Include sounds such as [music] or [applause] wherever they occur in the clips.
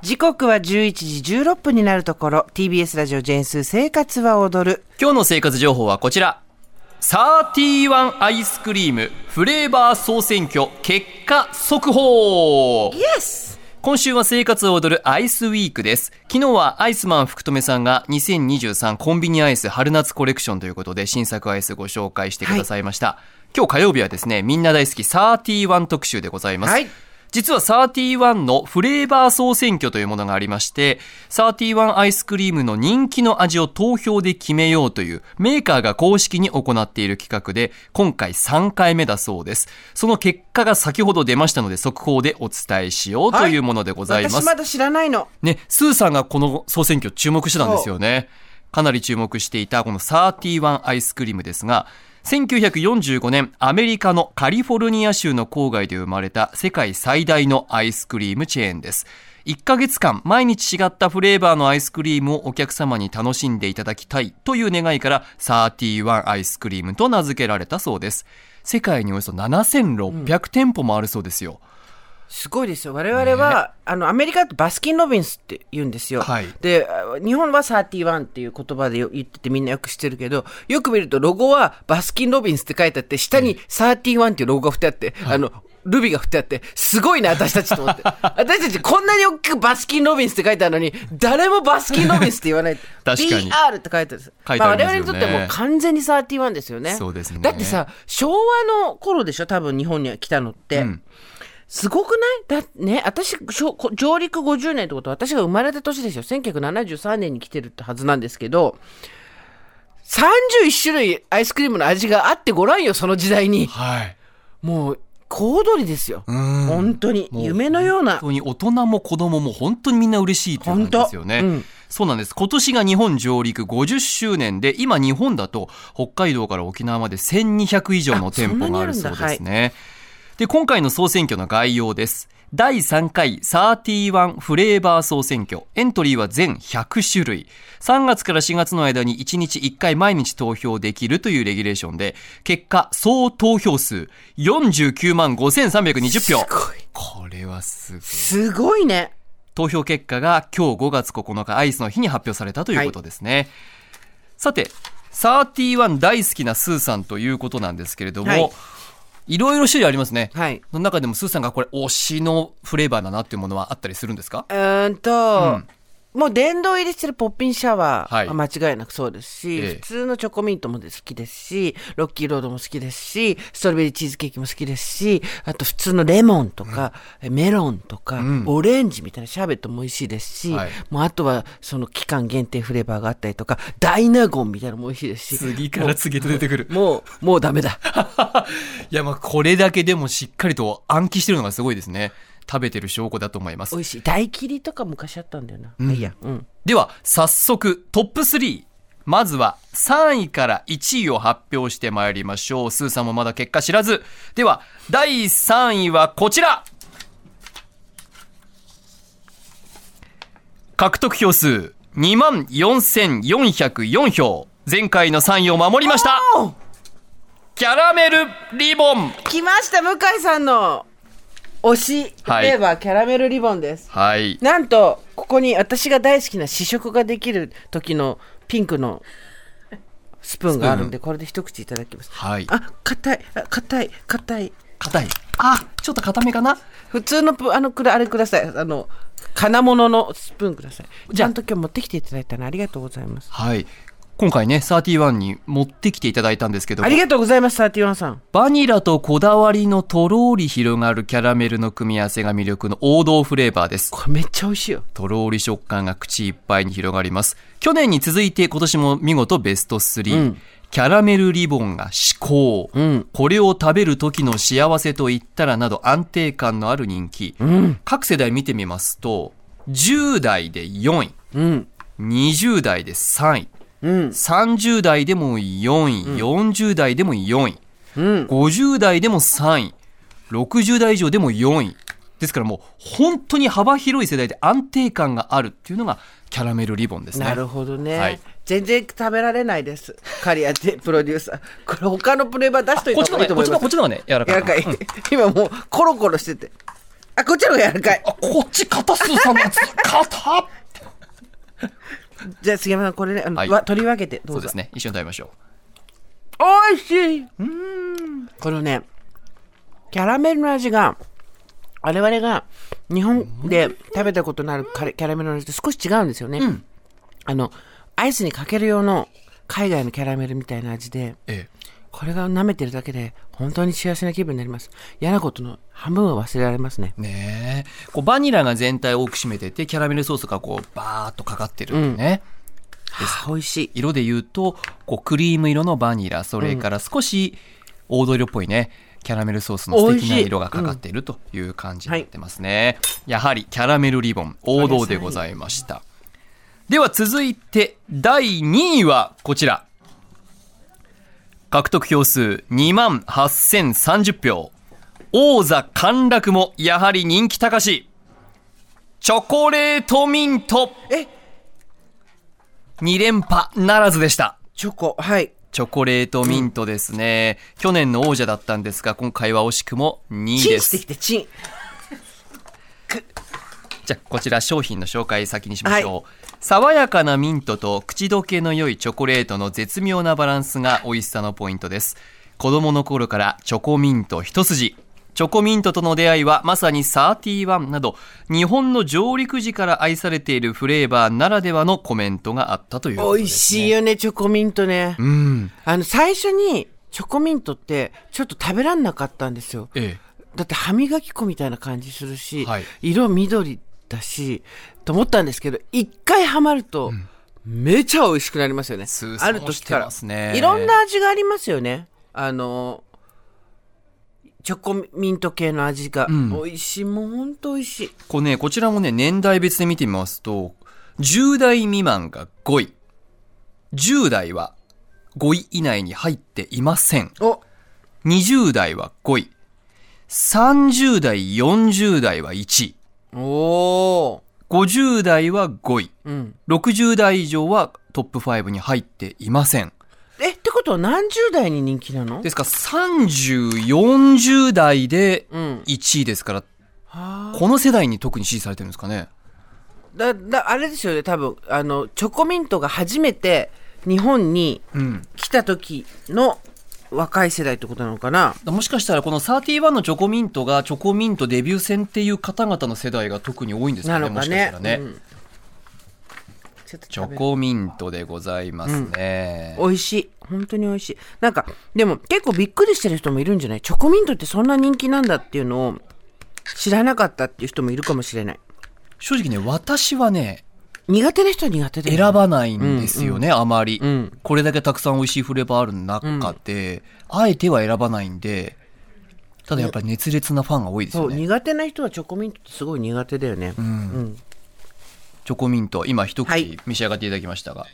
時刻は11時16分になるところ、TBS ラジオジェンス生活は踊る。今日の生活情報はこちら。サーティワンアイスクリームフレーバー総選挙結果速報イエス今週は生活を踊るアイスウィークです。昨日はアイスマン福留さんが2023コンビニアイス春夏コレクションということで新作アイスご紹介してくださいました。今日火曜日はですね、みんな大好きサーティワン特集でございます。はい実はサーティワンのフレーバー総選挙というものがありまして、サーティワンアイスクリームの人気の味を投票で決めようというメーカーが公式に行っている企画で、今回3回目だそうです。その結果が先ほど出ましたので、速報でお伝えしようというものでございます。私まだ知らないの。ね、スーさんがこの総選挙注目してたんですよね。かなり注目していたこのサーティワンアイスクリームですが、1945年、アメリカのカリフォルニア州の郊外で生まれた世界最大のアイスクリームチェーンです。1ヶ月間、毎日違ったフレーバーのアイスクリームをお客様に楽しんでいただきたいという願いから、31アイスクリームと名付けられたそうです。世界におよそ7600店舗もあるそうですよ。すごいですよ。我々は、あの、アメリカだとバスキン・ロビンスって言うんですよ。はいで、あ日本は31っていう言葉でよ言っててみんなよく知ってるけど、よく見るとロゴはバスキン・ロビンスって書いてあって、下に31っていうロゴが振ってあって、あの、ルビが振ってあって、すごいな、私たちと思って。[laughs] 私たちこんなに大きくバスキン・ロビンスって書いてあるのに、誰もバスキン・ロビンスって言わない。[laughs] 確かに BR って書いてあるんです。書いてありますよね我々にとってはもう完全に31ですよね。そうですねだってさ、昭和の頃でしょ多分日本に来たのって。んすごくない？だね、私、上陸50年ってことは私が生まれた年ですよ。1973年に来てるってはずなんですけど、31種類アイスクリームの味があってごらんよ、その時代に。はい。もう、小躍りですよ。ん本当に。夢のような本。当に大人も子供も本当にみんな嬉しいというんですよね。そうなんです。今年が日本上陸50周年で、今日本だと北海道から沖縄まで1200以上の店舗があるそうですね。で、今回の総選挙の概要です。第3回31フレーバー総選挙。エントリーは全100種類。3月から4月の間に1日1回毎日投票できるというレギュレーションで、結果総投票数49万5320票。すごい。これはすごい。すごいね。投票結果が今日5月9日アイスの日に発表されたということですね。さて、31大好きなスーさんということなんですけれども、はいいろいろ種類ありますね。はい。その中でもスーさんがこれ推しのフレーバーだなっていうものはあったりするんですか？うーんと、もう殿堂入りしてるポッピンシャワはいーは間違いなくそうですし、ええ普通のチョコミントも好きですし、ロッキーロードも好きですし、ストロベリーチーズケーキも好きですし、あと普通のレモンとか、メロンとか、オレンジみたいなシャーベットも美味しいですし、はいもうあとはその期間限定フレーバーがあったりとか、ダイナゴンみたいなのも美味しいですし、次から次へと出てくる。もう、もうダメだ。[laughs] いや、まあこれだけでもしっかりと暗記してるのがすごいですね。食べてる証拠だと思います美。味しい。大切りとか昔あったんだよな。まあいいや。うん。では、早速トップ3。まずは3位から1位を発表してまいりましょう。スーさんもまだ結果知らず。では、第3位はこちら獲得票数24,404票。前回の3位を守りましたおキャラメルリボン来ました、向井さんの推しフはいレーバー、キャラメルリボンです。はい。なんと、ここに私が大好きな試食ができる時のピンクのスプーンがあるんで、これで一口いただきます。はい。あ、硬い、あ硬い、硬い。硬い。あ、ちょっと硬めかな？普通のプ、あの、くら、あれください。あの、金物のスプーンください。じゃあちゃんと今日持ってきていただいたのありがとうございます。はい。今回ね、31に持ってきていただいたんですけどもありがとうございます、サーティワンさん。バニラとこだわりのとろーり広がるキャラメルの組み合わせが魅力の王道フレーバーです。これめっちゃ美味しいよ。とろーり食感が口いっぱいに広がります。去年に続いて今年も見事ベスト3。うんキャラメルリボンが至高、うんこれを食べる時の幸せと言ったらなど安定感のある人気。うん。各世代見てみますと、10代で4位、うん。20代で3位、うん。30代でも4位、40代でも4位、うん。50代でも3位、60代以上でも4位。ですからもう本当に幅広い世代で安定感があるっていうのがキャラメルリボンですね。なるほどね、はい全然食べられないです。カリアでプロデューサー。これ他のプレーバー出しといこっちの方が、た方がいいと思います。こっちの方がね、柔らかい。柔らかい。今もうコロコロしてて。あ、こっちの方が柔らかい。あ、こっち硬すさんのやつ。硬っ [laughs] じゃあ、杉山さん、これね、あの、はいわ取り分けて、どうぞ。そうですね。一緒に食べましょおいしいこのね、キャラメルの味が、我々が日本で食べたことのあるカレキャラメルの味と少し違うんですよね。あの、アイスにかける用の海外のキャラメルみたいな味で、う。ええ。これが舐めてるだけで本当に幸せな気分になります。嫌なことの半分は忘れられますね。ねえ。こう、バニラが全体を多く占めてて、キャラメルソースがこう、バーっとかかってるんね。はあ、美味しい。色で言うと、こう、クリーム色のバニラ、それから少し黄土色っぽいね、キャラメルソースの素敵な色がかかっているという感じになってますね。やはりキャラメルリボン、王道でございました。では続いて、第2位はこちら。獲得票数2万8030票。王座陥落もやはり人気高し。チョコレートミント。え？2連覇ならずでした。チョコ、はい。チョコレートミントですね。去年の王者だったんですが、今回は惜しくも2位です。チンしてきて、チン。じゃあ、こちら商品の紹介先にしましょう。爽やかなミントと口どけの良いチョコレートの絶妙なバランスが美味しさのポイントです。子供の頃からチョコミント一筋。チョコミントとの出会いはまさに31など、日本の上陸時から愛されているフレーバーならではのコメントがあったということ美味です、しいよね、チョコミントね。うん。あの、最初に、チョコミントって、ちょっと食べらんなかったんですよ。ええ。だって歯磨き粉みたいな感じするし、はい色緑だし、と思ったんですけど、一回ハマると、めちゃ美味しくなりますよね。通算ある時からしてますねいろんな味がありますよね。あの、チョコミント系の味が、ん美味しい。もうほんと美味しい。これね、こちらもね、年代別で見てみますと、10代未満が5位。10代は5位以内に入っていません。お、20代は5位。30代、40代は1位。おー。50代は5位。うん。60代以上はトップ5に入っていません。え、ってことは何十代に人気なの？ですから30、40代でうん。1位ですから、はこの世代に特に支持されてるんですかね。だ、だ、あれですよね、多分、あの、チョコミントが初めて日本にうん。来た時の若い世代ってことなのかな？もしかしたらこの31のチョコミントがチョコミントデビュー戦っていう方々の世代が特に多いんですなかね？もしかしたらね。うん。チョコミントでございますね。美味しい。本当に美味しい。なんかでも結構びっくりしてる人もいるんじゃない？チョコミントってそんな人気なんだっていうのを知らなかったっていう人もいるかもしれない。正直ね、私はね、苦手な人は苦手で選ばないんですよね、あまり、んこれだけたくさん美味しいフレーバーある中で、あえては選ばないんで、ただやっぱり熱烈なファンが多いですそうよね。苦手な人はチョコミントってすごい苦手だよね、チョコミント、今一はい口召し上がっていただきましたが。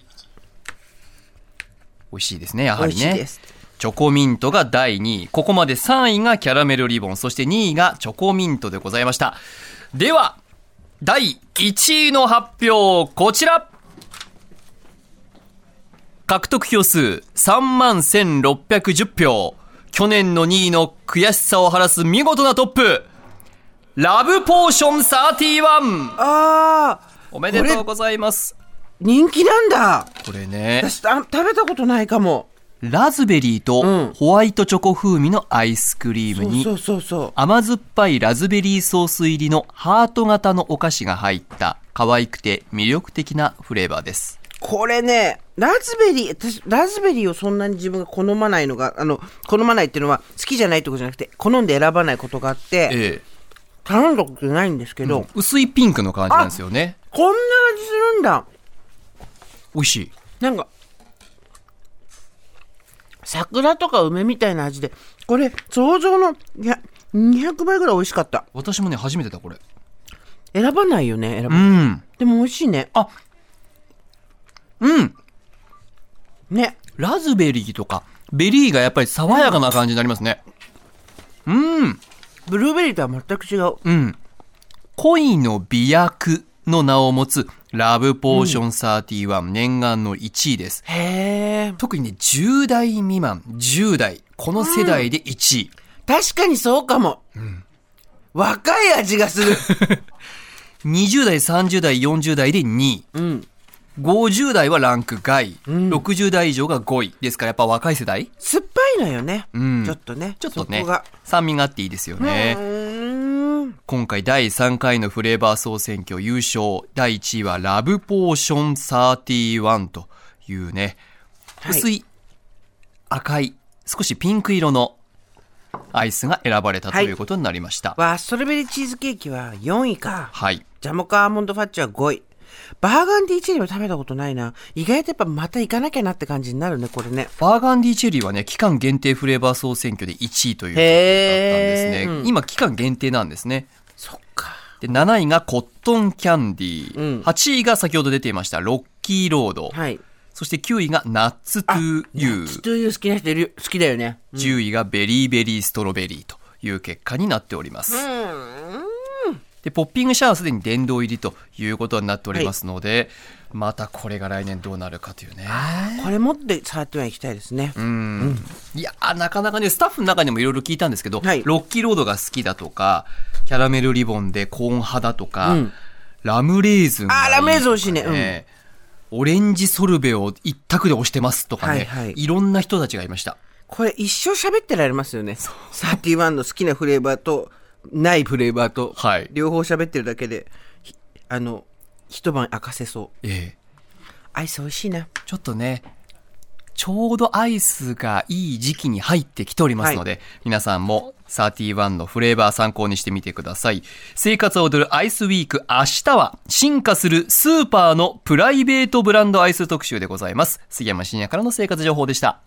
美味しいですね、やはりね美味しいで。すチョコミントが第2位。ここまで3位がキャラメルリボン、そして2位がチョコミントでございました。では、第1位の発表、こちら獲得票数3万1610票。去年の2位の悔しさを晴らす見事なトップ。ラブポーション31。ああおめでとうございます。人気なんだこれね、私あ食べたことないかもラズベリーとホワイトチョコ風味のアイスクリームに、甘酸っぱいラズベリーソース入りのハート型のお菓子が入った可愛くて魅力的なフレーバーです。これね、ラズベリー、私、ラズベリーをそんなに自分が好まないのが、あの、好まないっていうのは好きじゃないってことじゃなくて、好んで選ばないことがあって、え頼んだことないんですけど、え。薄いピンクの感じなんですよね。こんな味するんだ。美味しい。なんか、桜とか梅みたいな味で、これ、想像の、いや、200倍ぐらい美味しかった。私もね、初めてだ、これ。選ばないよね、選ばない。ん。でも美味しいね。あ、うん。ね。ラズベリーとか、ベリーがやっぱり爽やかな感じになりますね。うん。ブルーベリーとは全く違う。うん。恋の媚薬の名を持つラブポーション31、念願の1位です。へえ。特にね、10代未満、10代、この世代で1位。確かにそうかも。若い味がする。[laughs] 20代、30代、40代で2位。うん。50代はランク外。60代以上が5位。ですからやっぱ若い世代？酸っぱいのよね。うんちょっとね。ちょっとね酸味があっていいですようね。ーん。今回第3回のフレーバー総選挙優勝。第1位はラブポーション31というね、はい薄い赤い、少しピンク色のアイスが選ばれたということになりました。わあ、ストロベリーチーズケーキは4位か。はい。ジャモカアーモンドファッチは5位。バーガンディチェリーも食べたことないな。意外とやっぱまた行かなきゃなって感じになるね、これね。バーガンディチェリーはね、期間限定フレーバー総選挙で1位ということだったんですね。うん今、期間限定なんですね。そっか。で、7位がコットンキャンディー。うん8位が先ほど出ていました、ロッキーロード。はい。そして9位がナッツトゥーユー。ストゥーユー好きな人いる、好きだよね。10位がベリーベリーストロベリーという結果になっております。で、ポッピングシャワーはすでに殿堂入りということになっておりますので、またこれが来年どうなるかというね。これ持って触ってはいきたいですね。うん。いやー、なかなかね、スタッフの中にもいろいろ聞いたんですけど、はい。ロッキーロードが好きだとか、キャラメルリボンでコーン派だとか、うん。ラムレーズンがいいとか、あーラムレーズン美味しいね。オレンジソルベを一択で押してますとかね、はいはい。いろんな人たちがいました。これ一生喋ってられますよね。31の好きなフレーバーと、ないフレーバーと、はい両方喋ってるだけで、ひあの、一晩明かせそう。ええアイス美味しいな。ちょっとね、ちょうどアイスがいい時期に入ってきておりますので、皆さんも31のフレーバー参考にしてみてください。生活を踊るアイスウィーク明日は進化するスーパーのプライベートブランドアイス特集でございます。杉山深也からの生活情報でした。